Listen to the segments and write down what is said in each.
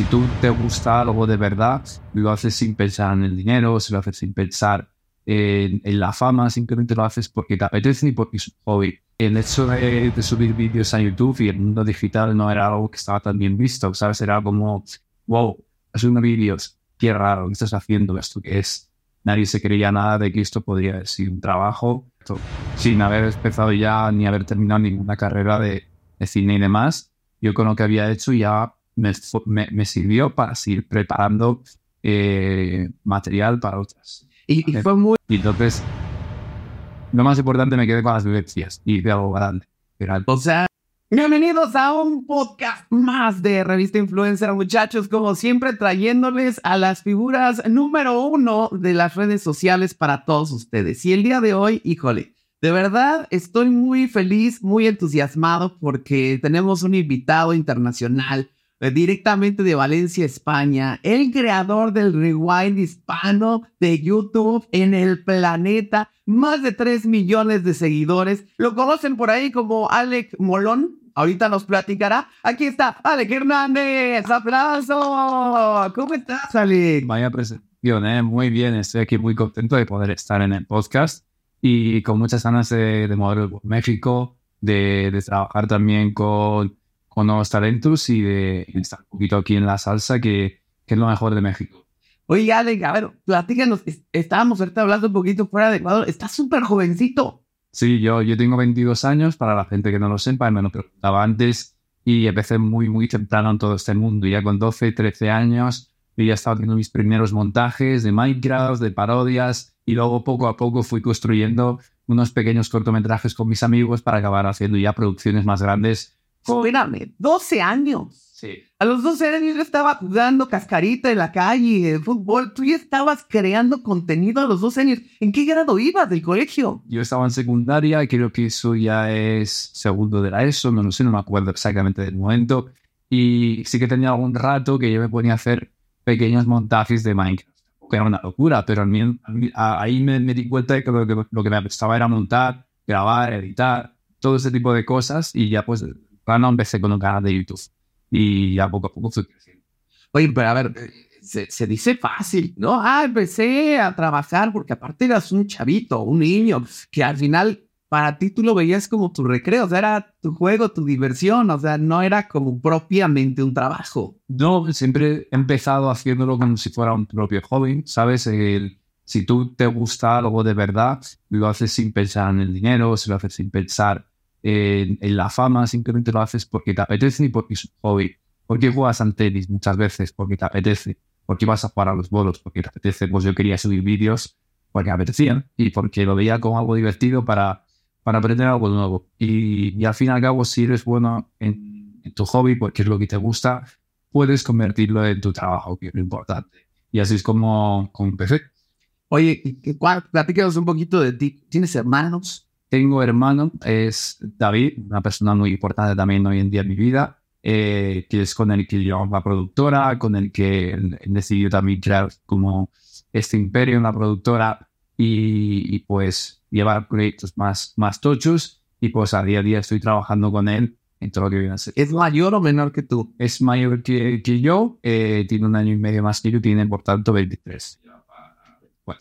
si tú te gusta algo de verdad, lo haces sin pensar en el dinero, si lo haces sin pensar en, la fama, simplemente lo haces porque te apetece y porque es un hobby. El hecho de, subir vídeos a YouTube y el mundo digital no era algo que estaba tan bien visto, ¿sabes? Era como, wow, haciendo vídeos, qué raro, ¿qué estás haciendo? ¿Esto que es? Nadie se creía nada de que esto podría ser un trabajo sin haber empezado ya ni haber terminado ninguna carrera de, de cine y demás. Yo con lo que había hecho ya me, sirvió para seguir preparando eh, material para otras. Y, fue muy... Y entonces, lo más importante me quedé con las vivencias y de algo grande. O sea, bienvenidos a un podcast más de Revista Influencer, muchachos, como siempre trayéndoles a las figuras número uno de las redes sociales para todos ustedes. Y el día de hoy, híjole, de verdad, estoy muy feliz, muy entusiasmado porque tenemos un invitado internacional eh, directamente de Valencia, España, el creador del rewind hispano de YouTube en el planeta, más de 3 millones de seguidores. Lo conocen por ahí como Alec Molón. Ahorita nos platicará. Aquí está Alec Hernández. ¡Aplauso! ¿Cómo estás, Alec? Vaya presentación, ¿eh? Muy bien. Estoy aquí muy contento de poder estar en el podcast y con muchas ganas de, de mover México, de, de trabajar también con con nuevos talentos y de estar un poquito aquí en la salsa, que, que es lo mejor de México. Oye, Alex, a ver, platícanos, estábamos ahorita hablando un poquito fuera de Ecuador, estás súper jovencito. Sí, yo, yo tengo 22 años, para la gente que no lo sepa, me lo preguntaba antes, y empecé muy, muy temprano en todo este mundo, ya con 12, 13 años, y ya estaba haciendo mis primeros montajes de Minecraft, de parodias, y luego poco a poco fui construyendo unos pequeños cortometrajes con mis amigos para acabar haciendo ya producciones más grandes Espérame, 12 años. Sí. A los 12 años yo estaba jugando cascarita en la calle, de fútbol. Tú ya estabas creando contenido a los 12 años. ¿En qué grado ibas del colegio? Yo estaba en secundaria, creo que eso ya es segundo de la ESO, no lo sé, no me acuerdo exactamente del momento. Y sí que tenía algún rato que yo me ponía a hacer pequeños montajes de Minecraft. Que era una locura, pero ahí me, di cuenta de que lo, que lo que me gustaba era montar, grabar, editar, todo ese tipo de cosas. Y ya pues no empecé con un canal de YouTube y ya poco a poco fui creciendo. Oye, pero a ver, se, se, dice fácil, ¿no? Ah, empecé a trabajar porque aparte eras un chavito, un niño, que al final para ti tú lo veías como tu recreo, o sea, era tu juego, tu diversión, o sea, no era como propiamente un trabajo. No, siempre he empezado haciéndolo como si fuera un propio hobby, ¿sabes? El, si tú te gusta algo de verdad, lo haces sin pensar en el dinero, si lo haces sin pensar en, la fama, simplemente lo haces porque te apetece y porque es un hobby. Porque juegas al tenis muchas veces porque te apetece. Porque vas a jugar a los bolos porque te apetece. Pues yo quería subir vídeos porque me apetecían y porque lo veía como algo divertido para, para aprender algo nuevo. Y, al fin y al cabo, si eres bueno en, tu hobby porque es lo que te gusta, puedes convertirlo en tu trabajo, que es lo importante. Y así es como, como empecé. Oye, platícanos un poquito de ti. ¿Tienes hermanos? Tengo hermano, es David, una persona muy importante también hoy en día en mi vida, eh, que es con el que yo la productora, con el que he decidido también crear como este imperio en la productora y, pues llevar proyectos más, más tochos y pues a día a día estoy trabajando con él en todo lo que viene a ser. ¿Es mayor o menor que tú? Es mayor que, que yo, eh, tiene un año y medio más que yo, tiene por tanto 23.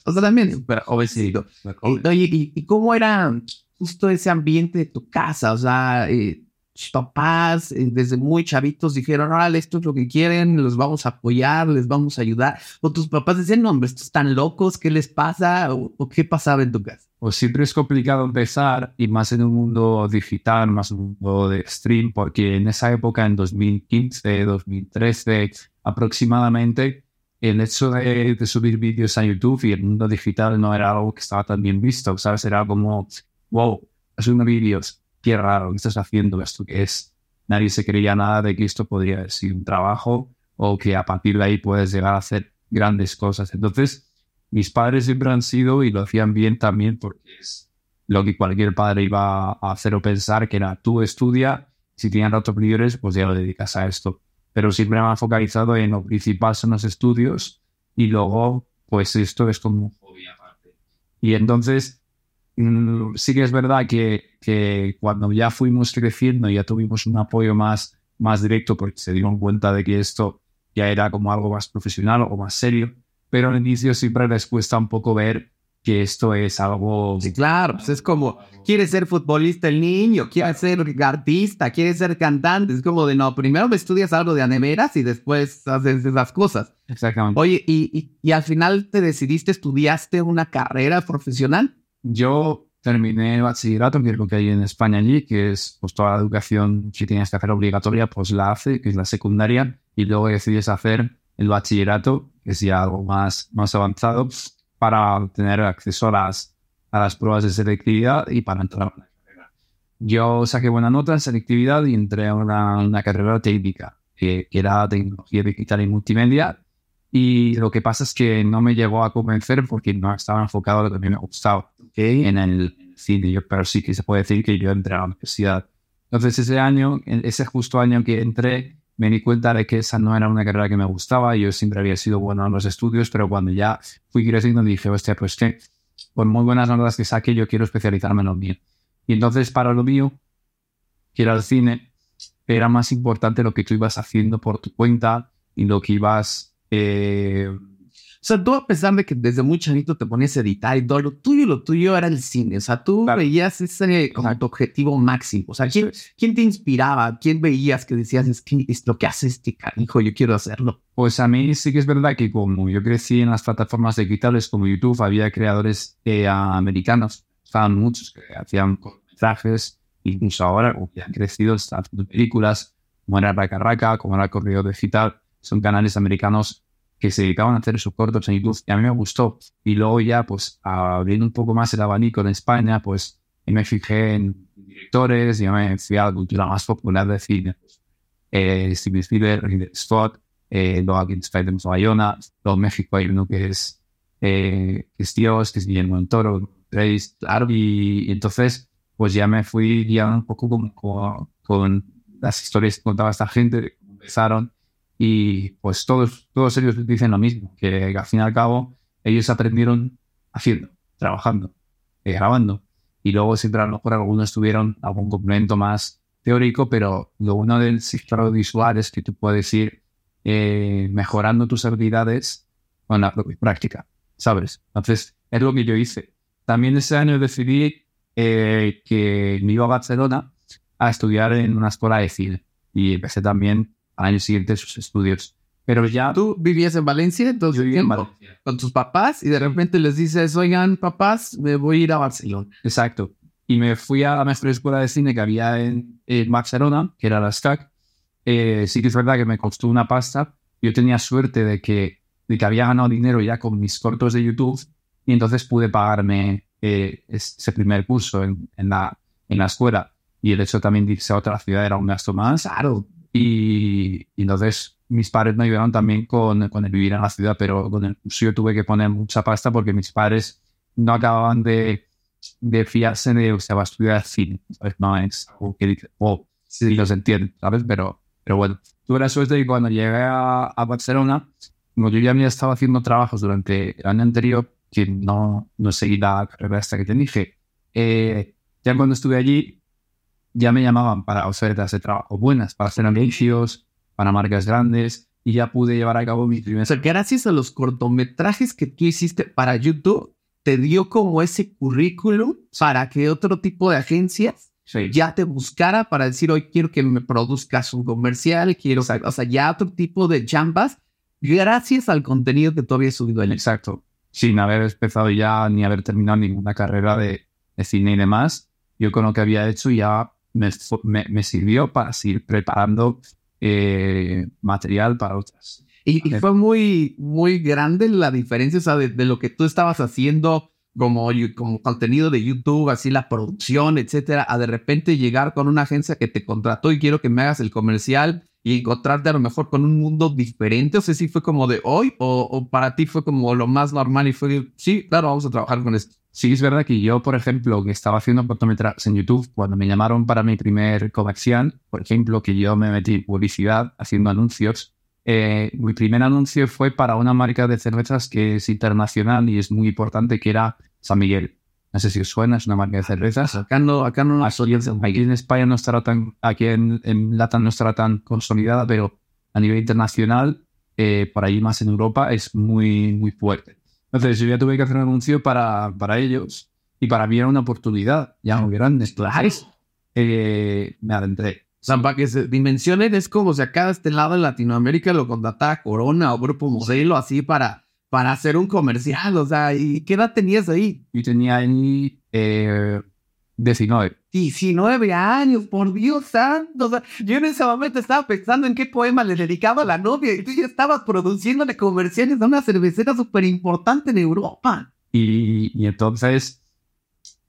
O sea, también, jovencito. Oye, ¿y, ¿y, cómo era justo ese ambiente de tu casa? O sea, eh, papás eh, desde muy chavitos dijeron, órale, esto es lo que quieren, los vamos a apoyar, les vamos a ayudar. O tus papás decían, no, hombre, estos están locos, ¿qué les pasa? ¿O, qué pasaba en tu casa? Pues siempre es complicado empezar y más en un mundo digital, más en un mundo de stream, porque en esa época, en 2015, 2013 aproximadamente, el hecho de, subir vídeos a YouTube y el mundo digital no era algo que estaba tan bien visto, ¿sabes? Era como, wow, haciendo vídeos, qué raro, ¿qué estás haciendo? ¿Esto que es? Nadie se creía nada de que esto podría ser un trabajo o que a partir de ahí puedes llegar a hacer grandes cosas. Entonces, mis padres siempre han sido y lo hacían bien también porque es lo que cualquier padre iba a hacer o pensar, que era tú estudia, si tienes ratos libres, pues ya lo dedicas a esto pero siempre me ha focalizado en lo principal son los estudios y luego, pues esto es como un hobby aparte. Y entonces, mm, sí que es verdad que, que cuando ya fuimos creciendo, ya tuvimos un apoyo más, más directo porque se dieron cuenta de que esto ya era como algo más profesional o más serio, pero al inicio siempre les cuesta un poco ver que esto es algo... Sí, claro, pues es como, quiere ser futbolista el niño, quiere ser artista, quiere ser cantante, es como de, no, primero me estudias algo de aneveras y después haces esas cosas. Exactamente. Oye, y, y, y al final te decidiste, estudiaste una carrera profesional. Yo terminé el bachillerato, que es lo que hay en España allí, que es pues toda la educación que tienes que hacer obligatoria, pues la hace, que es la secundaria, y luego decides hacer el bachillerato, que es ya algo más, más avanzado, para tener acceso a las, a las pruebas de selectividad y para entrar a una carrera. Yo saqué buena nota en selectividad y entré a una, una carrera técnica, que, que era tecnología digital y multimedia, y lo que pasa es que no me llegó a convencer porque no estaba enfocado a lo que a mí me gustaba Okay. en el cine, yo, pero sí que se puede decir que yo entré a la universidad. Entonces ese año, ese justo año que entré, me di cuenta de que esa no era una carrera que me gustaba. Yo siempre había sido bueno en los estudios, pero cuando ya fui creciendo dije, hostia, pues que por muy buenas notas que saque, yo quiero especializarme en lo mío. Y entonces para lo mío, que era el cine, era más importante lo que tú ibas haciendo por tu cuenta y lo que ibas... Eh, O sea, tú a pesar de que desde muy chavito te ponías a editar y todo, lo tuyo, lo tuyo era el cine. O sea, tú Claro. veías ese como tu objetivo máximo. O sea, ¿quién, quién te inspiraba? ¿Quién veías que decías, es que es lo que hace este canijo, yo quiero hacerlo? Pues a mí sí que es verdad que como yo crecí en las plataformas digitales como YouTube, había creadores eh, americanos, estaban muchos que hacían cortometrajes, incluso ahora, que han crecido, están haciendo películas, como era Raka Raka, como era Correo Digital, son canales americanos que se dedicaban a hacer sus cortos en YouTube y a mí me gustó. Y luego ya, pues, abriendo un poco más el abanico en España, pues, me fijé en directores, ya me fui a la cultura más popular de cine. Eh, Steven Spielberg, Ridley Scott, eh, luego aquí en Spider-Man Bayona, luego en México hay uno que es, eh, que es Dios, que es Guillermo del Toro, Trace, claro, y, entonces pues ya me fui guiando un poco con, con, con las historias que contaba esta gente, empezaron, y pues todos, todos ellos dicen lo mismo, que al fin y al cabo ellos aprendieron haciendo, trabajando, eh, grabando, y luego siempre a lo mejor algunos tuvieron algún complemento más teórico, pero lo bueno del sector visual es que tú puedes ir eh, mejorando tus habilidades con la propia práctica, ¿sabes? Entonces, es lo que yo hice. También ese año decidí eh, que me iba a Barcelona a estudiar en una escuela de cine y empecé también al año siguiente sus estudios. Pero ya Tú vivías en Valencia, entonces yo vivía en Valencia. con tus papás y de repente les dices, oigan, papás, me voy a ir a Barcelona. Exacto. Y me fui a la mejor escuela de cine que había en, en Barcelona, que era la SCAC. Eh, sí que es verdad que me costó una pasta. Yo tenía suerte de que, de que había ganado dinero ya con mis cortos de YouTube y entonces pude pagarme eh, ese primer curso en, en, la, en la escuela. Y el hecho también de irse a otra ciudad era un gasto más. Claro. Y, y entonces mis padres me ayudaron también con, con el vivir en la ciudad, pero con el curso yo tuve que poner mucha pasta porque mis padres no acababan de, de fiarse de, o sea, va a estudiar cine, ¿sabes? No es algo que dice, oh, sí, los entiendo, ¿sabes? Pero, pero bueno, tuve la suerte de que cuando llegué a, a Barcelona, como yo ya había estado haciendo trabajos durante el año anterior, que no, no seguí la carrera esta que te dije, eh, ya cuando estuve allí, ya me llamaban para ofertas de trabajo buenas, para hacer anuncios, para marcas grandes, y ya pude llevar a cabo mi primer... O sea, gracias a los cortometrajes que tú hiciste para YouTube, te dio como ese currículum para que otro tipo de agencias Sí, ya te buscara para decir, hoy quiero que me produzcas un comercial, quiero, o sea, ya otro tipo de chambas, gracias al contenido que tú habías subido en Exacto. Sin haber empezado ya ni haber terminado ninguna carrera de, de cine y demás, yo con lo que había hecho ya me, me, me sirvió para seguir preparando eh, material para otras. Y, y Ok. fue muy, muy grande la diferencia, o sea, de, de lo que tú estabas haciendo como, como contenido de YouTube, así la producción, etcétera, a de repente llegar con una agencia que te contrató y quiero que me hagas el comercial y encontrarte a lo mejor con un mundo diferente. O sea, si fue como de hoy o, o para ti fue como lo más normal y fue, sí, claro, vamos a trabajar con esto. Sí, es verdad que yo, por ejemplo, que estaba haciendo cortometrajes en YouTube, cuando me llamaron para mi primer comercial, por ejemplo, que yo me metí publicidad haciendo anuncios, eh, mi primer anuncio fue para una marca de cervezas que es internacional y es muy importante, que era San Miguel. No sé si os suena, es una marca de cervezas. Acá no, acá no nos Aquí, en- aquí en España no estará tan, aquí en, en Latam no estará tan consolidada, pero a nivel internacional eh, por ahí más en Europa, es muy, muy fuerte. Entonces yo ya tuve que hacer un anuncio para, para ellos y para mí era una oportunidad ya muy grande. Eh, me adentré. O sea, para que se dimensionen, es como si acá de este lado en Latinoamérica lo contrataba Corona o Grupo Modelo así para, para hacer un comercial. O sea, ¿y qué edad tenías ahí? Yo tenía eh, 19. 19 años, por Dios santo. O sea, yo en ese momento estaba pensando en qué poema le dedicaba a la novia y tú ya estabas produciéndole comerciales a una cervecera súper importante en Europa. Y, y entonces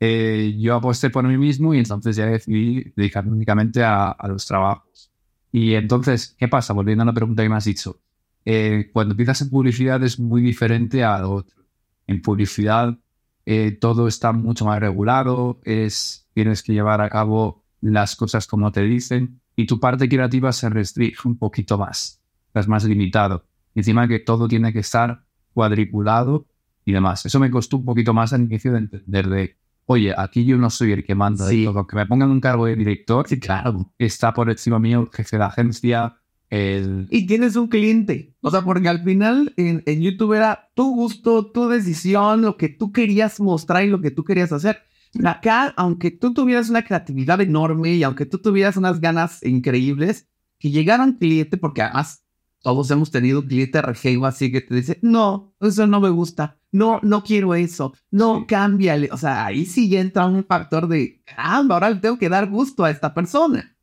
eh, yo aposté por mí mismo y entonces ya decidí dedicarme únicamente a, a, los trabajos. Y entonces, ¿qué pasa? Volviendo a la pregunta que me has dicho. Eh, cuando empiezas en publicidad es muy diferente a lo otro. En publicidad eh, todo está mucho más regulado, es, tienes que llevar a cabo las cosas como te dicen y tu parte creativa se restringe un poquito más, es más limitado. Encima que todo tiene que estar cuadriculado y demás. Eso me costó un poquito más al inicio de entender de oye, aquí yo no soy el que manda, Sí. todo, que me pongan un cargo de director, Sí, claro. está por encima mío el jefe de agencia, el... Y tienes un cliente. O sea, porque al final en, en YouTube era tu gusto, tu decisión, lo que tú querías mostrar y lo que tú querías hacer. Acá, aunque tú tuvieras una creatividad enorme y aunque tú tuvieras unas ganas increíbles, que llegara un cliente, porque además todos hemos tenido un cliente rejego así que te dice, no, eso no me gusta, no, no quiero eso, no, cámbiale. O sea, ahí sí ya entra un factor de, caramba, ahora le tengo que dar gusto a esta persona.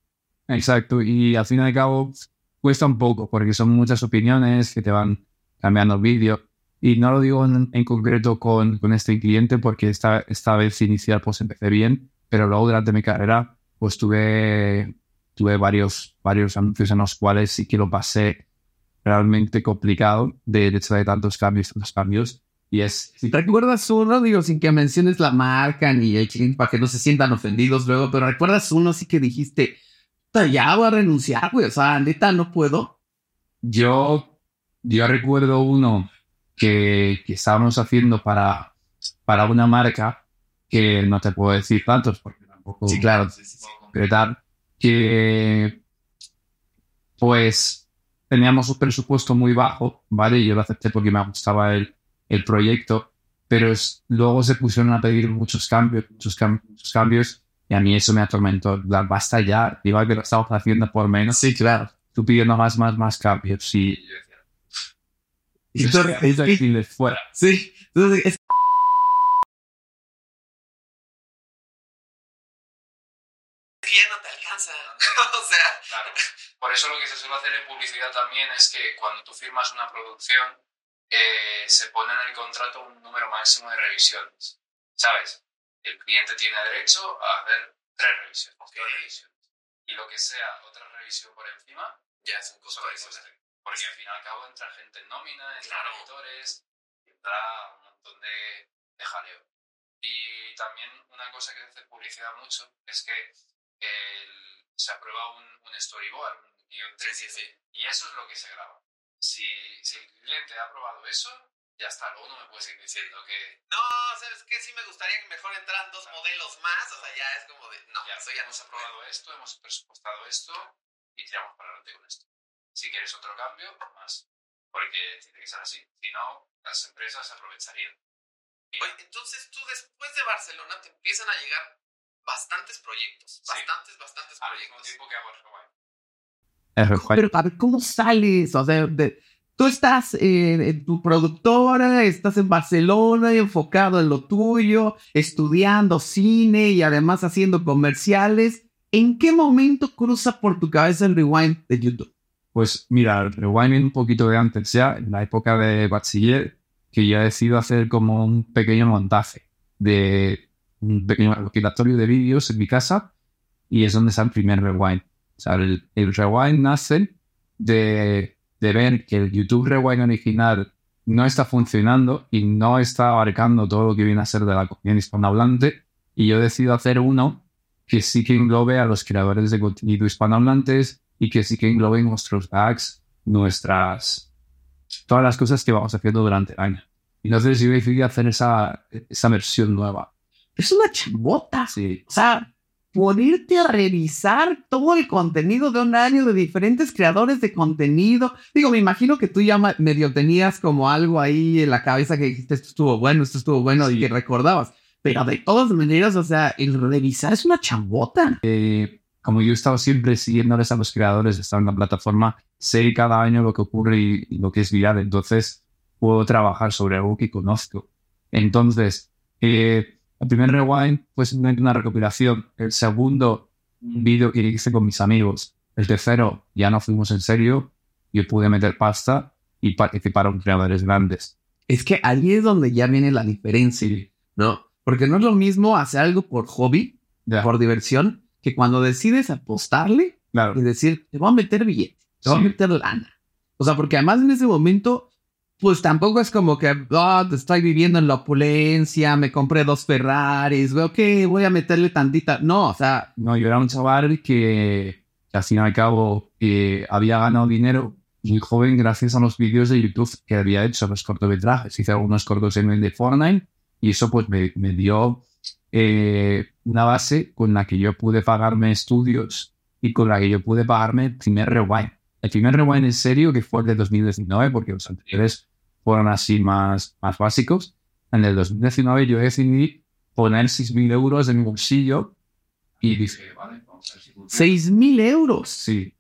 Exacto, y al fin y al cabo cuesta un poco porque son muchas opiniones que te van cambiando el vídeo. Y no lo digo en, en concreto con, con este cliente porque esta, esta vez inicial pues empecé bien, pero luego durante mi carrera pues tuve, tuve varios, varios anuncios en los cuales sí que lo pasé realmente complicado de hecho de tantos cambios, tantos cambios. Y es... sí, ¿Recuerdas uno, digo, sin que menciones la marca ni el cliente para que no se sientan ofendidos luego, pero recuerdas uno así que dijiste, "Puta, ya voy a renunciar, güey, o sea, neta, no puedo? Yo, yo recuerdo uno que, que estábamos haciendo para, para una marca que no te puedo decir tantos porque tampoco Sí, claro. puedo concretar, que pues teníamos un presupuesto muy bajo, ¿vale? Y yo lo acepté porque me gustaba el, el proyecto, pero es- luego se pusieron a pedir muchos cambios, muchos, cam- muchos cambios, y a mí eso me atormentó. Basta ya, digo que lo estamos haciendo por menos Sí, claro. tú pidiendo más, más, más cambios. Y yo decía, Y "Eso tú- es- es decirles fuera. Sí, entonces es ya no te alcanza. o sea, Claro. Por eso lo que se suele hacer en publicidad también es que cuando tú firmas una producción, eh, se pone en el contrato un número máximo de revisiones. ¿Sabes? El cliente tiene derecho a hacer tres revisiones. Ok. dos revisiones. Y lo que sea otra revisión por encima, ya es un costo adicional. Porque al fin y al cabo entra gente en nómina, entra Claro. editores, entra un montón de, de jaleo. Y también una cosa que hace publicidad mucho es que el- se aprueba un, un storyboard, un guion Sí, sí, sí. y eso es lo que se graba. Si, si el cliente ha aprobado eso, ya está, luego no me puedes ir diciendo que No, ¿sabes qué? Sí me gustaría que mejor entraran dos modelos más. O sea, ya es como de. No, ya, eso ya no hemos puede. aprobado esto, hemos presupuestado esto y tiramos para adelante con esto. Si quieres otro cambio, más. Porque tiene que ser así. Si no, las empresas se aprovecharían. Oye, entonces tú después de Barcelona te empiezan a llegar bastantes proyectos. Sí. Bastantes, bastantes al mismo proyectos. tiempo que hago. Pero a ver, ¿cómo sales? O sea, de- tú estás en, en tu productora, estás en Barcelona, enfocado en lo tuyo, estudiando cine y además haciendo comerciales. ¿En qué momento cruza por tu cabeza el rewind de YouTube? Pues mira, el rewind un poquito de antes ya, en la época de bachiller, que yo he decidido hacer como un pequeño montaje de un pequeño recopilatorio de vídeos en mi casa y es donde está el primer rewind. O sea, el, el rewind nace de, de ver que el YouTube rewind original no está funcionando y no está abarcando todo lo que viene a ser de la comunidad hispanohablante y yo decido hacer uno que sí que englobe a los creadores de contenido hispanohablantes y que sí que englobe nuestros gags, nuestras... todas las cosas que vamos haciendo durante el año. Y entonces yo decidí hacer esa, esa versión nueva. Es una chambota. Sí, O sea, ponerte a revisar todo el contenido de un año de diferentes creadores de contenido. Digo, me imagino que tú ya medio tenías como algo ahí en la cabeza que dijiste, esto estuvo bueno, esto estuvo bueno, y Sí. que recordabas. Pero de todas maneras, o sea, el revisar es una chambota. Eh, como yo he estado siempre siguiéndoles a los creadores, he estado en la plataforma, sé cada año lo que ocurre y, y lo que es viral, entonces puedo trabajar sobre algo que conozco. Entonces, eh, el primer rewind fue simplemente una recopilación. El segundo, un vídeo que hice con mis amigos. El tercero, ya no fuimos en serio. Yo pude meter pasta y participaron creadores grandes. Es que ahí es donde ya viene la diferencia, Sí, ¿no? Porque no es lo mismo hacer algo por hobby, ya, por diversión, que cuando decides apostarle claro. y decir, te voy a meter billete, te voy Sí. a meter lana. O sea, porque además en ese momento, pues tampoco es como que, te estoy viviendo en la opulencia, me compré dos Ferraris, güey, ok, voy a meterle tantita. No, o sea, No, yo era un chaval que, que al fin y al cabo eh, había ganado dinero muy joven gracias a los vídeos de YouTube que había hecho, los cortometrajes. Hice algunos cortos en el de Fortnite y eso pues me, me dio eh, una base con la que yo pude pagarme estudios y con la que yo pude pagarme el primer rewind. El primer rewind en serio, que fue el de 2019, porque los anteriores fueron así más, más básicos. En el 2019 yo decidí poner 6.000 euros en mi bolsillo y dije, vale, vamos a ver si funciona. seis mil euros. Sí,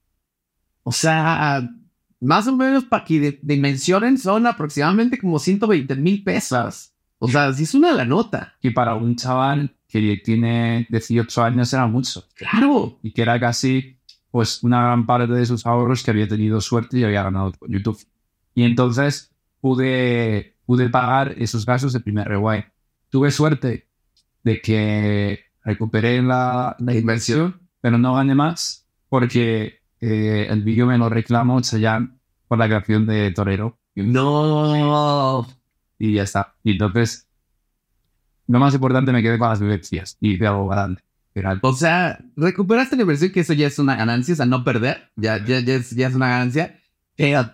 O sea, más o menos para que de- dimensionen son aproximadamente como 120 mil pesos. O sea, si es una la nota. y para un chaval que tiene 18 años era mucho. Claro. Y que era casi, pues, una gran parte de sus ahorros que había tenido suerte y había ganado con YouTube. Y entonces pude, pude pagar esos gastos de primer rewind. Tuve suerte de que recuperé la, la inversión, pero no gané más porque eh, el vídeo me lo reclamó Chayanne por la creación de Torero. No. y ya está. Y entonces, lo más importante me quedé con las vivencias y hice algo grande. O sea, recuperaste la inversión, que eso ya es una ganancia, o sea, no perder, ya, ya, ya, es, ya es una ganancia. Pero,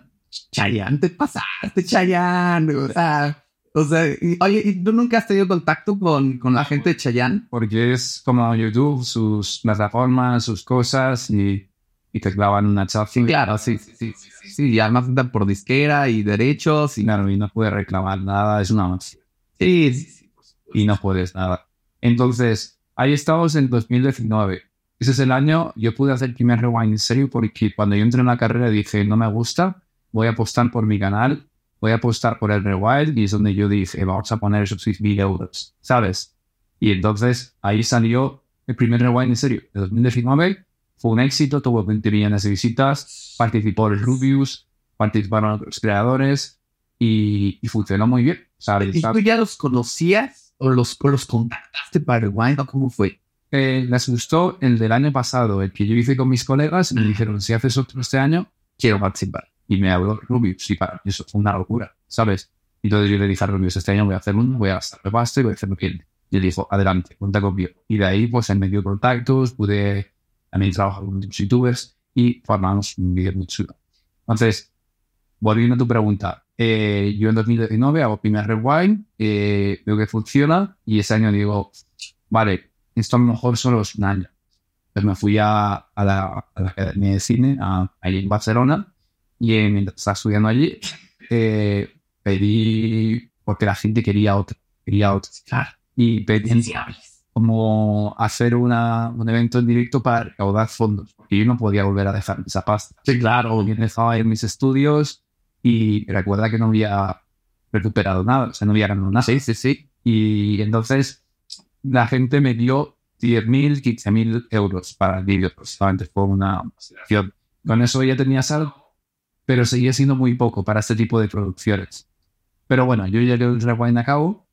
Chayanne, te pasaste, Chayanne. O sea, o sea, y- oye, ¿y tú nunca has tenido contacto con, con la gente de Chayanne? Porque es como YouTube, sus plataformas, sus cosas y, y te clavan una chafa. Claro, sí, sí, sí, sí, sí, sí, y además andan por disquera y derechos y Claro, y no puedes reclamar nada, es una mafia. Sí, sí, sí. Y no puedes nada. Entonces, ahí estamos en 2019. Ese es el año, yo pude hacer el primer rewind en serio porque cuando yo entré en la carrera dije, no me gusta, voy a apostar por mi canal, voy a apostar por el rewind y es donde yo dije, vamos a poner esos 6.000 euros, ¿sabes? Y entonces ahí salió el primer rewind en serio de 2019. Fue un éxito, tuvo 20 millones de visitas, participó el Rubius, participaron otros creadores y, y funcionó muy bien. ¿sabes? ¿Y tú ya los conocías o los, o los contactaste para o cómo fue? Eh, les gustó el del año pasado, el que yo hice con mis colegas, y me dijeron, si haces otro este año, quiero participar. Y me habló Rubius, y para mí eso fue una locura, ¿sabes? Entonces yo le dije a Rubius, este año voy a hacer uno, voy a gastarme pasta y voy a hacerlo bien. Y él dijo, adelante, cuenta conmigo. Y de ahí, pues, él me dio contactos, pude también trabajar con youtubers y formamos un vídeo muy chulo. Entonces, volviendo a tu pregunta, eh, yo en 2019 hago primer rewind, eh, veo que funciona y ese año digo, vale, esto a lo mejor solo es un año. Pues me fui a, a la, a la Academia de Cine, a, allí en Barcelona, y eh, mientras estaba estudiando allí, eh, pedí, porque la gente quería otro, quería otro. Y pedí como hacer una, un evento en directo para recaudar fondos, porque yo no podía volver a dejar esa pasta. Sí, claro. Yo dejaba en mis estudios y recuerda que no había recuperado nada, o sea, no había ganado nada. Sí, sí, sí. Y entonces la gente me dio 10.000, 15.000 euros para el vídeo. Solamente fue una acción. Con eso ya tenías algo, pero seguía siendo muy poco para este tipo de producciones. Pero bueno, yo llegué el rewind a cabo.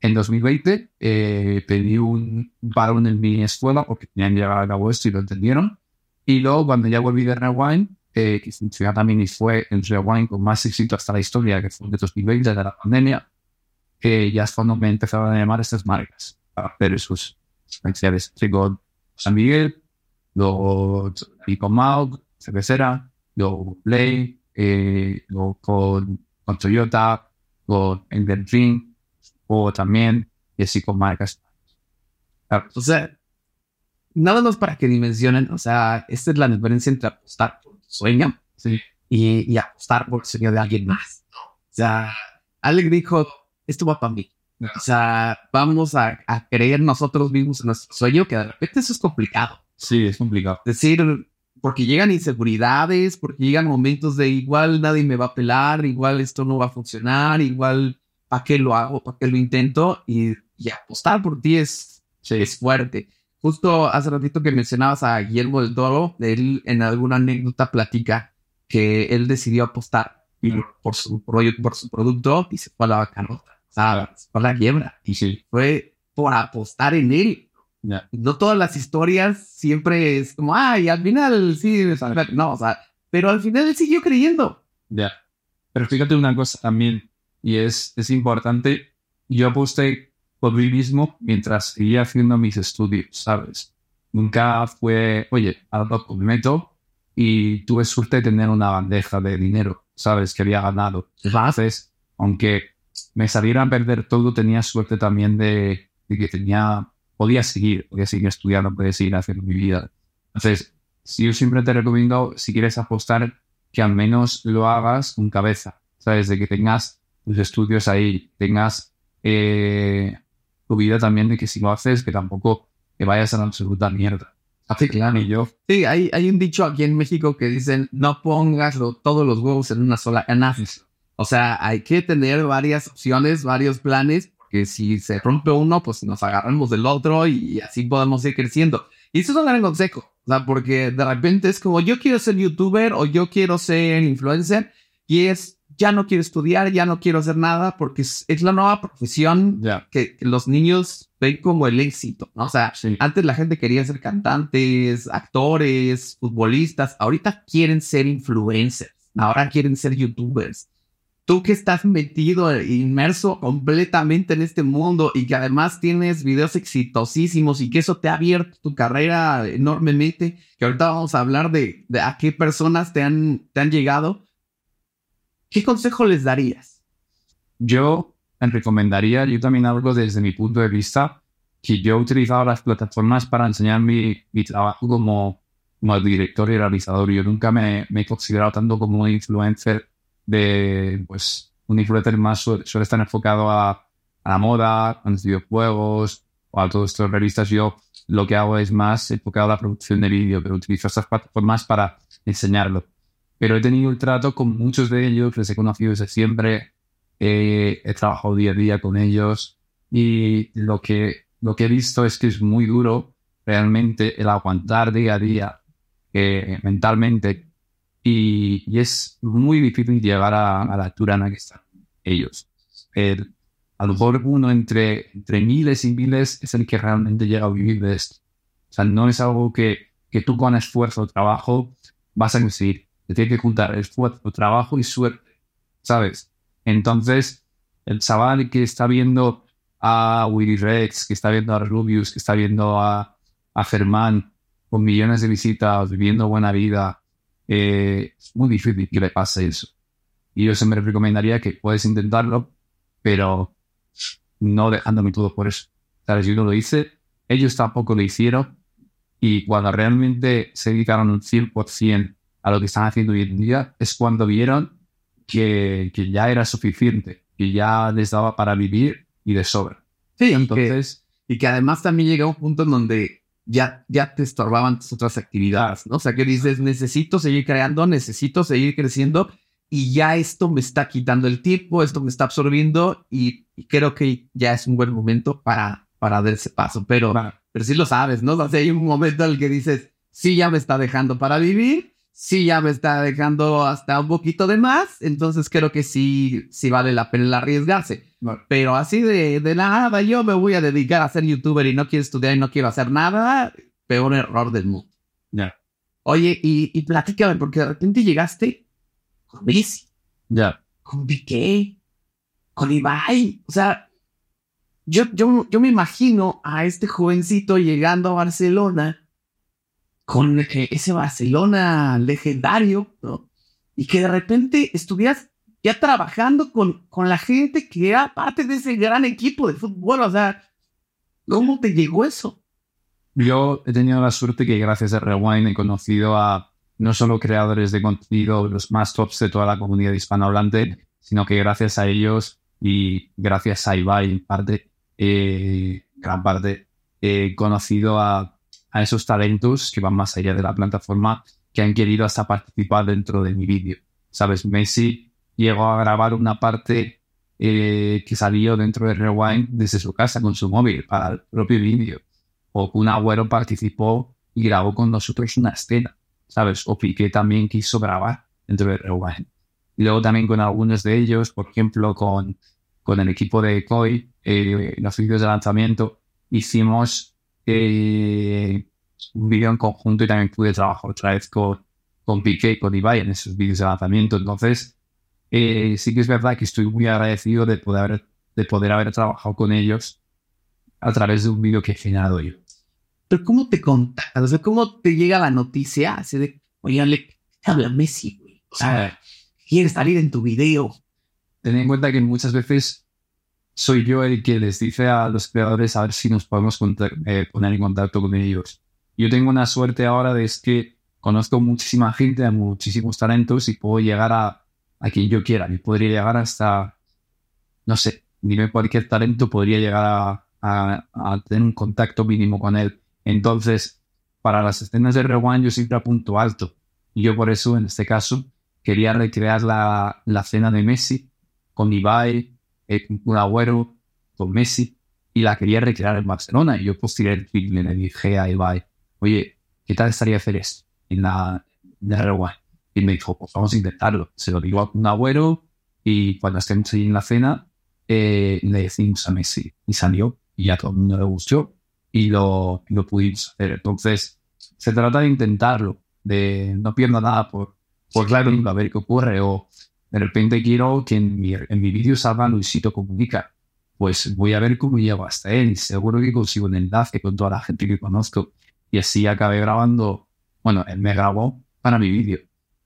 En 2020 eh, pedí un parón en mi escuela porque tenían llegado a cabo esto y lo entendieron. Y luego cuando ya volví de rewind, eh, que funciona también y fue el rewind con más éxito hasta la historia, que fue de 2020, de la pandemia, que ya es cuando me empezaron a llamar estas marcas para hacer sus. Estoy con San Miguel, luego con Maug, cervecera, luego Play, eh, luego con, con Toyota, con Dream, o también, y así con marcas. Sea, nada más para que dimensionen, o sea, esta es la diferencia entre apostar sueño Sí. y, y apostar por el sueño de alguien más. O sea, Alec dijo, esto va para mí. No. O sea, vamos a, a creer nosotros mismos en nuestro sueño, que de repente eso es complicado. Sí, es complicado. decir, porque llegan inseguridades, porque llegan momentos de igual nadie me va a pelar, igual esto no va a funcionar, igual ¿para qué lo hago? ¿Para qué lo intento? Y, y apostar por ti es, es fuerte. Justo hace ratito que mencionabas a Guillermo del Toro, él en alguna anécdota platica que él decidió apostar por, su, por su producto y se fue a la bancarrota, o sea, se fue a la quiebra. Y sí, Fue por apostar en él ya. no todas las historias siempre es como, ay, al final sí, no, o sea, pero al final él siguió creyendo. Ya. Pero fíjate una cosa también, y es, es importante, yo aposté por mí mismo mientras seguía haciendo mis estudios, ¿sabes? Nunca fue, oye, ahora lo meto y tuve suerte de tener una bandeja de dinero, ¿sabes? Que había ganado. Entonces, aunque me saliera a perder todo, tenía suerte también de, de que tenía, podía seguir, podía seguir estudiando, podía seguir haciendo mi vida. Entonces, si yo siempre te recomiendo, si quieres apostar, que al menos lo hagas con cabeza, ¿sabes? De que tengas tus estudios ahí, tengas eh, tu vida también, de que si lo haces, que tampoco te vayas a la absoluta mierda. Hace claro, y yo, Sí, hay, hay un dicho aquí en México que dicen, no pongas lo- todos los huevos en una sola canasta. O sea, hay que tener varias opciones, varios planes, porque si se rompe uno, pues nos agarramos del otro y así podemos ir creciendo. Y eso es un gran consejo, o sea, porque de repente es como yo quiero ser youtuber o yo quiero ser influencer y es ya no quiero estudiar, ya no quiero hacer nada porque es, es la nueva profesión ya, que, que los niños ven como el éxito, ¿no? O sea, sí, antes la gente quería ser cantantes, actores, futbolistas. Ahorita quieren ser influencers. Ahora quieren ser youtubers. Tú que estás metido, e inmerso completamente en este mundo y que además tienes videos exitosísimos y que eso te ha abierto tu carrera enormemente, que ahorita vamos a hablar de, de a qué personas te han, te han llegado. ¿Qué consejo les darías? yo me recomendaría, yo también hablo desde mi punto de vista, que yo he utilizado las plataformas para enseñar mi, trabajo como, director y realizador. Yo nunca me, me he considerado tanto como un influencer de, pues, un influencer más suele, suele estar enfocado a, a la moda, a los videojuegos o a todas estas revistas. Yo lo que hago es más enfocado a la producción de vídeo, pero utilizo estas plataformas para enseñarlo. Pero he tenido el trato con muchos de ellos, les he conocido desde siempre, eh, he trabajado día a día con ellos y lo que, lo que he visto es que es muy duro realmente el aguantar día a día eh, mentalmente y, y es muy difícil llegar a, a la altura en la que están ellos. El- a lo mejor uno entre, entre miles y miles es el que realmente llega a vivir de esto. O sea, no es algo que, que tú con esfuerzo o trabajo vas a conseguir. Te tiene que juntar esfuerzo, trabajo y suerte, ¿sabes? Entonces, el chaval que está viendo a Willy Rex, que está viendo a Rubius, que está viendo a, a Germán con millones de visitas, viviendo buena vida, eh, es muy difícil que le pase eso. Y yo siempre recomendaría que puedes intentarlo, pero no dejándome todo por eso. ¿Sabes? Yo no lo hice, ellos tampoco lo hicieron, y cuando realmente se dedicaron un 100% a lo que están haciendo hoy en día, es cuando vieron que, que ya era suficiente, que ya les daba para vivir y de sobra. Sí, Entonces, y que además también llega un punto en donde ya, ya te estorbaban tus otras actividades, ¿no? O sea, que dices, necesito seguir creando, necesito seguir creciendo y ya esto me está quitando el tiempo, esto me está absorbiendo y, y creo que ya es un buen momento para, para dar ese paso, pero, bueno, pero sí lo sabes, ¿no? O sea, hay un momento en el que dices, sí, ya me está dejando para vivir, sí, ya me está dejando hasta un poquito de más, entonces creo que sí, sí vale la pena arriesgarse. bueno, Pero así de, de nada, yo me voy a dedicar a ser youtuber y no quiero estudiar y no quiero hacer nada, peor error del mundo. ya, Oye, y, y platícame, porque de repente llegaste con Messi, ya, con Piqué, con Ibai. O sea, yo, yo, yo me imagino a este jovencito llegando a Barcelona con eh, ese Barcelona legendario, ¿no? Y que de repente estuvieras ya trabajando con, con la gente que era parte de ese gran equipo de fútbol. O sea, ¿cómo te llegó eso? yo he tenido la suerte que gracias a Rewind he conocido a no solo creadores de contenido, los más tops de toda la comunidad hispanohablante, sino que gracias a ellos y gracias a Ibai en parte, eh, gran parte, he conocido a, a esos talentos que van más allá de la plataforma que han querido hasta participar dentro de mi vídeo. Sabes, Messi llegó a grabar una parte eh, que salió dentro de Rewind desde su casa con su móvil para el propio vídeo. O un abuelo participó y grabó con nosotros una escena, ¿sabes? O Piqué también quiso grabar dentro de Rewind. Y luego también con algunos de ellos, por ejemplo, con, con el equipo de COI, eh, los vídeos de lanzamiento, hicimos eh, un vídeo en conjunto y también pude trabajar otra vez con, con Piqué y con Ibai en esos vídeos de lanzamiento. Entonces, eh, sí que es verdad que estoy muy agradecido de poder, de poder haber trabajado con ellos a través de un vídeo que he generado yo. Pero ¿cómo te contactas? O sea, ¿cómo te llega la noticia así de, oye, le habla Messi, güey? O sea, quiere salir en tu video. Ten en cuenta que muchas veces soy yo el que les dice a los creadores a ver si nos podemos eh, poner en contacto con ellos. Yo tengo una suerte ahora de es que conozco muchísima gente, muchísimos talentos y puedo llegar a a quien yo quiera. Y podría llegar hasta, no sé, dime cualquier talento, podría llegar a, tener un contacto mínimo con él. Entonces, para las escenas de Rewind yo siempre apunto alto. Y yo por eso, en este caso, quería recrear la, la cena de Messi con Ibai, eh, con agüero, con Messi, y la quería recrear en Barcelona. Y yo tiré el film y le dije a Ibai, oye, ¿qué tal estaría hacer esto en la de Rewind? Y me dijo, pues vamos a intentarlo. Se lo digo a un abuelo y cuando estemos ahí en la cena, eh, le decimos a Messi. Y salió y a todo el mundo le gustó y lo, lo pudimos hacer. Entonces, se trata de intentarlo, de no pierdo nada por, por claro, a ver qué ocurre. O de repente quiero que en mi, en mi vídeo salga Luisito Comunica. Pues voy a ver cómo llego hasta él seguro que consigo un enlace con toda la gente que conozco. Y así acabé grabando, bueno, él me grabó para mi vídeo.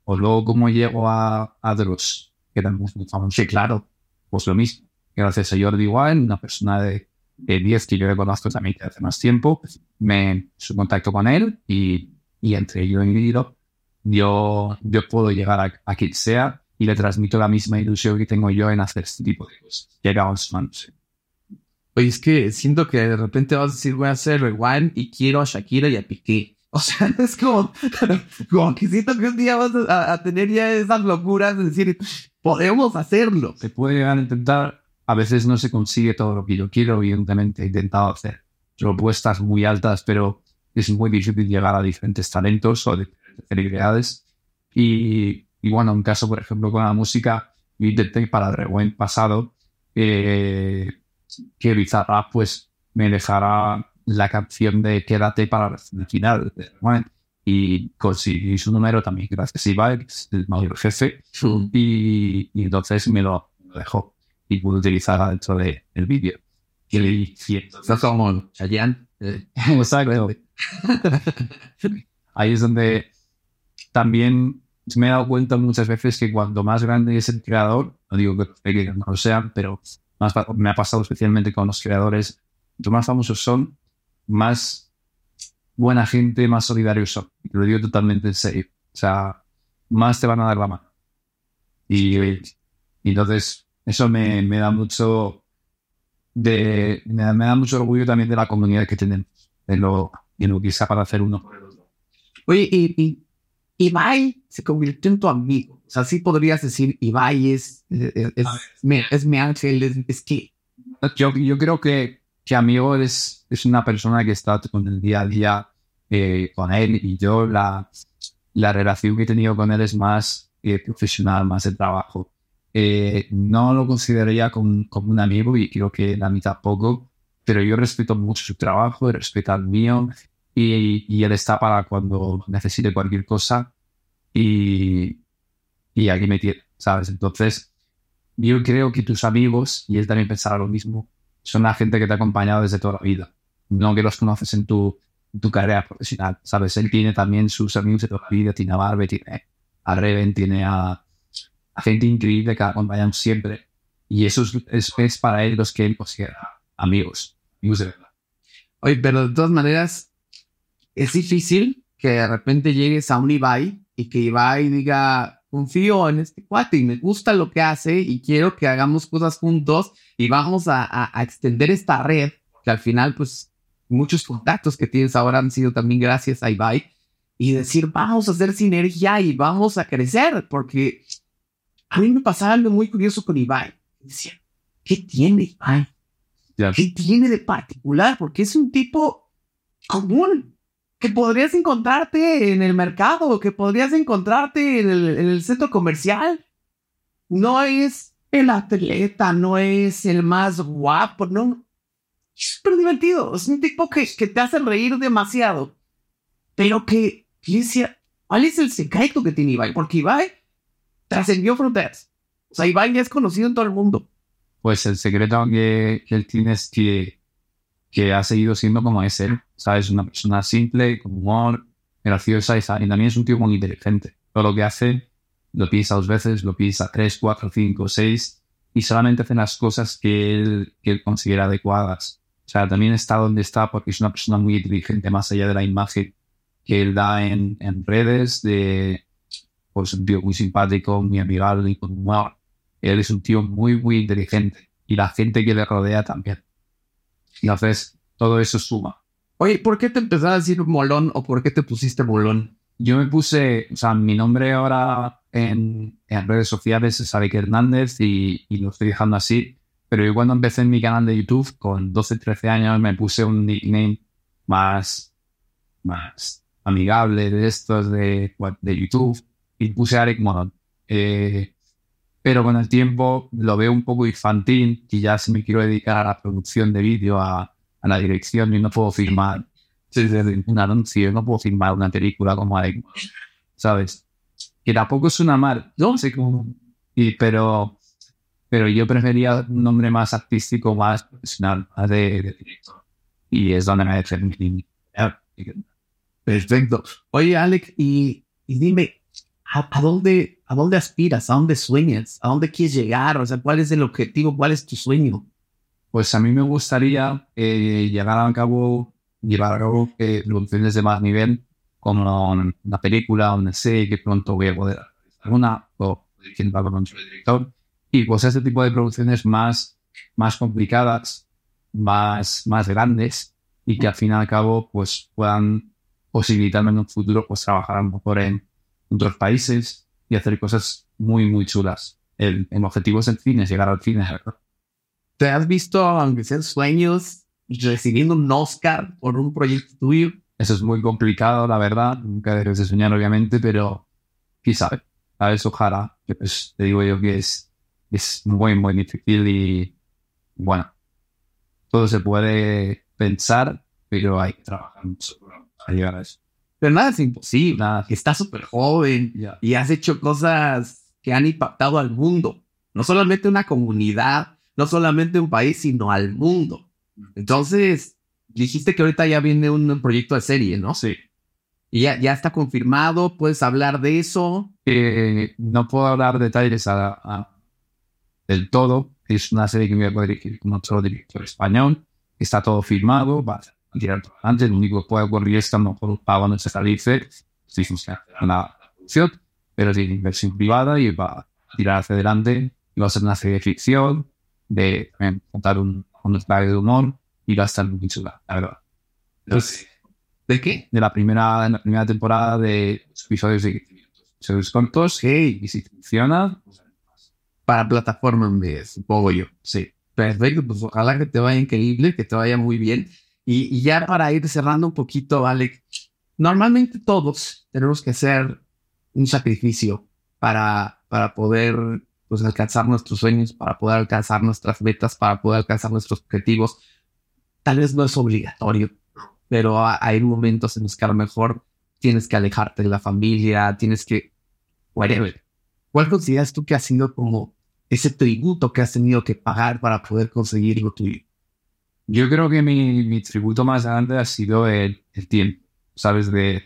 O luego cómo llego a, a Dross, que también es famoso. claro, pues lo mismo. Gracias a Jordi Wine, una persona de, 10 que yo le conozco también que hace más tiempo, me su contacto con él y, y entre yo y yo, yo, yo puedo llegar a, a, quien sea y le transmito la misma ilusión que tengo yo en hacer este tipo de cosas. Llega a sus manos. Oye, es que siento que de repente vas a decir voy a hacer rewind y quiero a Shakira y a Piqué. O sea, es como, como que siento que un día vas a, tener ya esas locuras de decir, podemos hacerlo. Se puede llegar a intentar, a veces no se consigue todo lo que yo quiero, evidentemente he intentado hacer propuestas muy altas, pero es muy difícil llegar a diferentes talentos o diferentes celebridades. Y, y bueno, un caso, por ejemplo, con la música, yo intenté para el rewind pasado eh, que Bizarra pues me dejara la canción de Quédate para el final. Y conseguí su número también gracias a Ibai, el mayor jefe, y, y, entonces me lo, dejó. Y pude utilizarla dentro del el vídeo. Y le dije, como Chayanne, eh, Ahí es donde también me he dado cuenta muchas veces que cuando más grande es el creador, no digo que, no lo sean, pero más, me ha pasado especialmente con los creadores, los más famosos son, más buena gente, más solidarios son. lo digo totalmente en serio. O sea, más te van a dar la mano. Y, entonces, eso me, me, da mucho de, me da, mucho orgullo también de la comunidad que tenemos, de lo, de lo que para hacer uno por el otro. Oye, y, y Ibai se convirtió en tu amigo. O sea, sí podrías decir, Ibai es, es, es, mi ángel, es, que... Yo, yo creo que que amigo es, es una persona que está con el día a día eh, con él y yo la, la relación que he tenido con él es más eh, profesional, más de trabajo. Eh, no lo consideraría como, como, un amigo y creo que la mitad poco, pero yo respeto mucho su trabajo, respeto al mío y, y, él está para cuando necesite cualquier cosa y, y aquí me tiene, ¿sabes? Entonces, yo creo que tus amigos, y él también pensará lo mismo, son la gente que te ha acompañado desde toda la vida, no que los conoces en tu, tu carrera profesional, ¿sabes? Él tiene también sus amigos de toda la vida, tiene a Barbe, tiene a Reven, tiene a, gente increíble que acompañan siempre. Y eso es, es, para él los que él considera amigos, amigos de verdad. Oye, pero de todas maneras, es difícil que de repente llegues a un Ibai y que Ibai diga, confío en este cuate y me gusta lo que hace y quiero que hagamos cosas juntos y vamos a, a, a extender esta red que al final pues muchos contactos que tienes ahora han sido también gracias a Ibai y decir, vamos a hacer sinergia y vamos a crecer, porque a mí me pasaba algo muy curioso con Ibai. Decía, ¿qué tiene Ibai? ¿Qué tiene de particular? Porque es un tipo común que podrías encontrarte en el mercado, que podrías encontrarte en el, en el centro comercial. No es el atleta, no es el más guapo, no. Es súper divertido. Es un tipo que, que te hace reír demasiado, pero que decía, ¿cuál es el secreto que tiene Ibai? Porque Ibai trascendió fronteras. O sea, Ibai ya es conocido en todo el mundo. Pues el secreto que, que él tiene es que, que ha seguido siendo como es él. ¿Sabes? Una persona simple, con humor, graciosa y, y también es un tío muy inteligente. Todo lo que hace lo piensa dos veces, lo piensa tres, cuatro, cinco, seis y solamente hace las cosas que él, que él considera adecuadas. O sea, también está donde está porque es una persona muy inteligente más allá de la imagen que él da en, en redes de pues un tío muy simpático, muy amigable y con humor. Él es un tío muy, muy inteligente y la gente que le rodea también. Entonces, todo eso suma. Oye, ¿por qué te empezaste a decir Molón o por qué te pusiste Molón? Yo me puse, o sea, mi nombre ahora en, en redes sociales es Alec Hernández y, y, lo estoy dejando así. Pero yo cuando empecé en mi canal de YouTube con 12, 13 años me puse un nickname más, más amigable de estos de, de YouTube y puse Alec Modon. Eh, pero con el tiempo lo veo un poco infantil y ya si me quiero dedicar a la producción de vídeo, a, a, la dirección y no puedo filmar un anuncio, no puedo filmar una película como Modon, ¿sabes? Que tampoco suena mal, no sé cómo, y, pero, pero yo prefería un nombre más artístico, más profesional, más de, de director. Y es donde me mi Perfecto. Oye, Alex, y, y dime, ¿a, ¿a, dónde, ¿a dónde aspiras? ¿A dónde sueñas? ¿A dónde quieres llegar? O sea, ¿cuál es el objetivo? ¿Cuál es tu sueño? Pues a mí me gustaría eh, llegar a cabo, llevar a cabo eh, producciones de más nivel, como una película, una serie que pronto voy a poder hacer una, o quien va con el director. Y pues ese tipo de producciones más, más complicadas, más, más grandes, y que al fin y al cabo pues puedan posibilitarme en un futuro pues trabajar a lo mejor en otros países y hacer cosas muy, muy chulas. El, el objetivo es el cine, es llegar al cine, ¿verdad? ¿Te has visto, aunque sean sueños, recibiendo un Oscar por un proyecto tuyo? Eso es muy complicado, la verdad. Nunca debes de soñar, obviamente, pero quizá, ¿sabes? Ojalá. Pues, te digo yo que es, es muy, muy difícil y, bueno, todo se puede pensar, pero hay que trabajar mucho a llegar a eso. Pero nada es imposible, nada. estás súper joven yeah. y has hecho cosas que han impactado al mundo. No solamente una comunidad, no solamente un país, sino al mundo. Entonces, dijiste que ahorita ya viene un proyecto de serie, ¿no? Sí. Y ya, ya está confirmado, puedes hablar de eso. Eh, no puedo hablar detalles a, a, del todo. Es una serie que me voy a dirigir con otro director español. Está todo firmado, va a tirar adelante. Lo único que puede ocurrir es que a lo mejor un pago no se realice, si funciona la producción, pero tiene inversión privada y va a tirar hacia adelante. Y va a ser una serie de ficción, de también contar un, un de humor y va a estar muy chula, la verdad. Entonces, ¿De qué? De la primera, en la primera temporada de episodios de 15 minutos. Episodios cortos, hey, y si funciona, para plataformas, me supongo yo. Sí. Perfecto, pues ojalá que te vaya increíble, que te vaya muy bien. Y, ya para ir cerrando un poquito, Alex, normalmente todos tenemos que hacer un sacrificio para, para poder pues, alcanzar nuestros sueños, para poder alcanzar nuestras metas, para poder alcanzar nuestros objetivos. Tal vez no es obligatorio, pero hay momentos en los que a lo mejor tienes que alejarte de la familia, tienes que... Whatever. ¿Cuál consideras tú que ha sido como ese tributo que has tenido que pagar para poder conseguir lo tuyo? Yo creo que mi, mi tributo más grande ha sido el, el, tiempo, ¿sabes? De,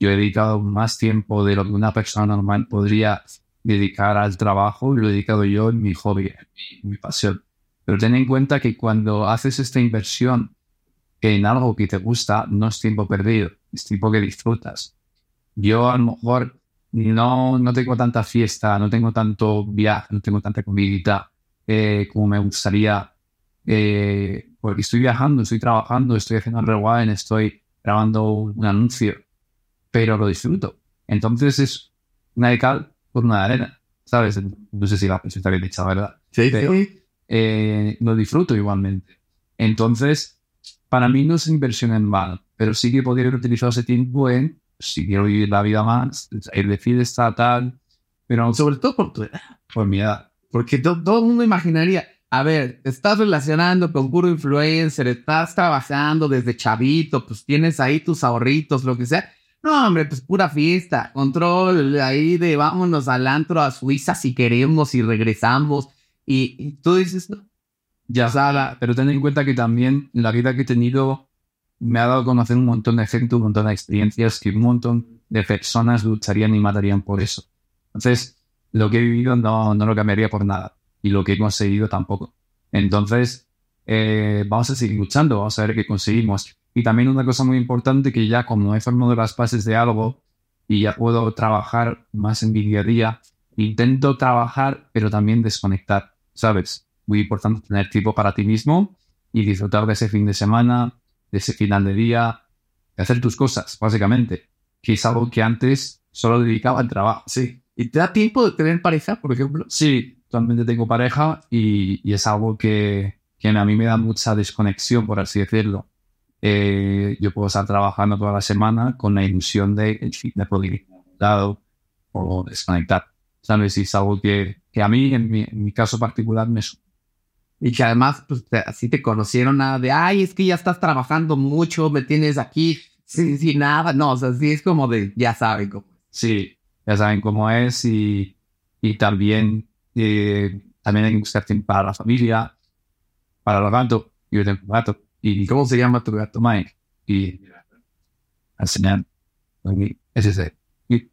yo he dedicado más tiempo de lo que una persona normal podría dedicar al trabajo y lo he dedicado yo en mi hobby, en mi, mi pasión. Pero ten en cuenta que cuando haces esta inversión en algo que te gusta no es tiempo perdido, es tiempo que disfrutas. Yo a lo mejor no, no tengo tanta fiesta, no tengo tanto viaje, no tengo tanta comida eh, como me gustaría, eh, porque estoy viajando, estoy trabajando, estoy haciendo el rewind, estoy grabando un anuncio, pero lo disfruto. Entonces es una de cal por una de arena, ¿sabes? No sé si la está bien dicha, ¿verdad? Sí, Pero- sí. eh, lo disfruto igualmente. Entonces, para mí no es inversión en vano, pero sí que podría haber utilizado ese tiempo en, si quiero vivir la vida más, ir de fiesta, tal, pero Sobre todo por tu edad. por mi edad. Porque to- todo el mundo imaginaría, a ver, estás relacionando con puro influencer, estás trabajando desde chavito, pues tienes ahí tus ahorritos, lo que sea. No, hombre, pues pura fiesta, control ahí de vámonos al antro a Suiza si queremos y regresamos. Y, y tú dices, no, Ya, Sala. pero ten en cuenta que también la vida que he tenido me ha dado a conocer un montón de gente, un montón de experiencias que un montón de personas lucharían y matarían por eso. Entonces, lo que he vivido no, no lo cambiaría por nada y lo que he conseguido tampoco. Entonces, eh, vamos a seguir luchando, vamos a ver qué conseguimos. Y también una cosa muy importante que ya como he formado las bases de algo y ya puedo trabajar más en mi día a día, intento trabajar pero también desconectar, ¿sabes? Muy importante tener tiempo para ti mismo y disfrutar de ese fin de semana, de ese final de día, de hacer tus cosas, básicamente, que es algo que antes solo dedicaba al trabajo. sí. ¿Y te da tiempo de tener pareja, por ejemplo? Sí, actualmente tengo pareja y, y es algo que, que a mí me da mucha desconexión, por así decirlo. Eh, yo puedo estar trabajando toda la semana con la ilusión de, de poder ir a lado o desconectar. ¿Sabes? Y es algo que, que a mí, en mi, en mi caso particular, me Y que además, pues te- así te conocieron nada de, ay, es que ya estás trabajando mucho, me tienes aquí sin, sin nada. No, o sea, sí es como de, ya saben cómo. Sí, ya saben cómo es y, y también, eh, también hay buscar tiempo para la familia, para los gatos. Yo tengo un gato y ¿Cómo se llama tu gato? Mike y al aquí, ese es él. Y-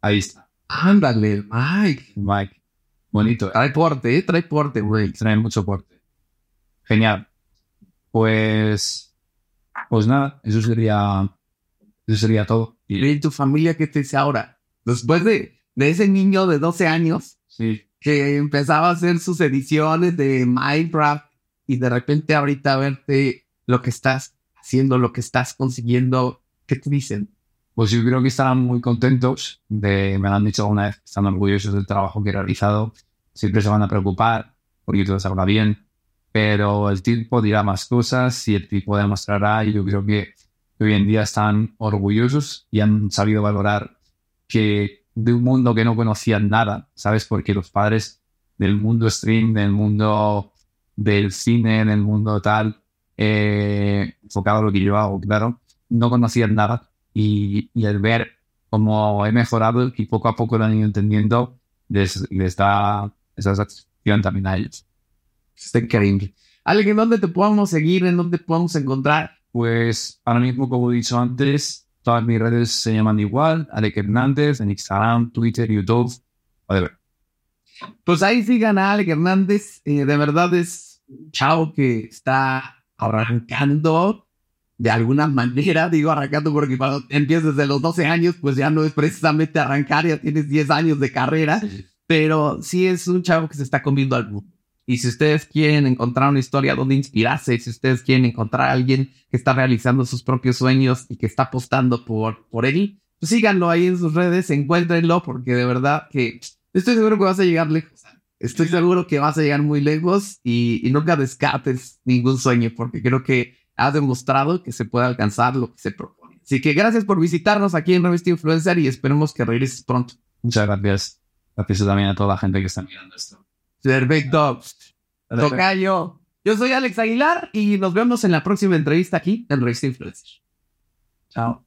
ahí está Ándale, Mike. Mike bonito Trae porte, ¿eh? Trae porte, güey. trae mucho porte genial pues pues nada eso sería eso sería todo ¿Y tu familia qué te dice ahora? Después de, de ese niño de 12 años sí que empezaba a hacer sus ediciones de Minecraft y de repente ahorita verte lo que estás haciendo, lo que estás consiguiendo, ¿qué te dicen? Pues yo creo que estarán muy contentos de, me lo han dicho alguna vez, están orgullosos del trabajo que he realizado. Siempre se van a preocupar porque todo salga bien, pero el tiempo dirá más cosas y el tiempo demostrará y yo creo que hoy en día están orgullosos y han sabido valorar que de un mundo que no conocían nada, ¿sabes? Porque los padres del mundo stream, del mundo del cine, del mundo tal, eh, enfocado a lo que yo hago, claro, no conocían nada y, y el ver cómo he mejorado y poco a poco lo han ido entendiendo, les, les da esa satisfacción también a ellos. Está increíble. Ale, ¿en dónde te podemos seguir? ¿En dónde podemos encontrar? Pues ahora mismo, como he dicho antes, todas mis redes se llaman igual, Alec Hernández, en Instagram, Twitter, YouTube, whatever. Pues ahí sigan a Alec Hernández. Eh, de verdad es un chavo que está arrancando de alguna manera. Digo arrancando porque cuando empiezas desde los 12 años, pues ya no es precisamente arrancar, ya tienes 10 años de carrera. Pero sí es un chavo que se está comiendo al mundo. Y si ustedes quieren encontrar una historia donde inspirarse, si ustedes quieren encontrar a alguien que está realizando sus propios sueños y que está apostando por, por él, pues síganlo ahí en sus redes, encuéntrenlo, porque de verdad que estoy seguro que vas a llegar lejos. Estoy seguro que vas a llegar muy lejos y, y nunca descartes ningún sueño, porque creo que has demostrado que se puede alcanzar lo que se propone. Así que gracias por visitarnos aquí en Revista Influencer y esperemos que regreses pronto. Muchas gracias. Gracias también a toda la gente que está mirando esto. Perfecto. Tocayo. Yo soy Alex Aguilar y nos vemos en la próxima entrevista aquí en Revista Influencer. Chao.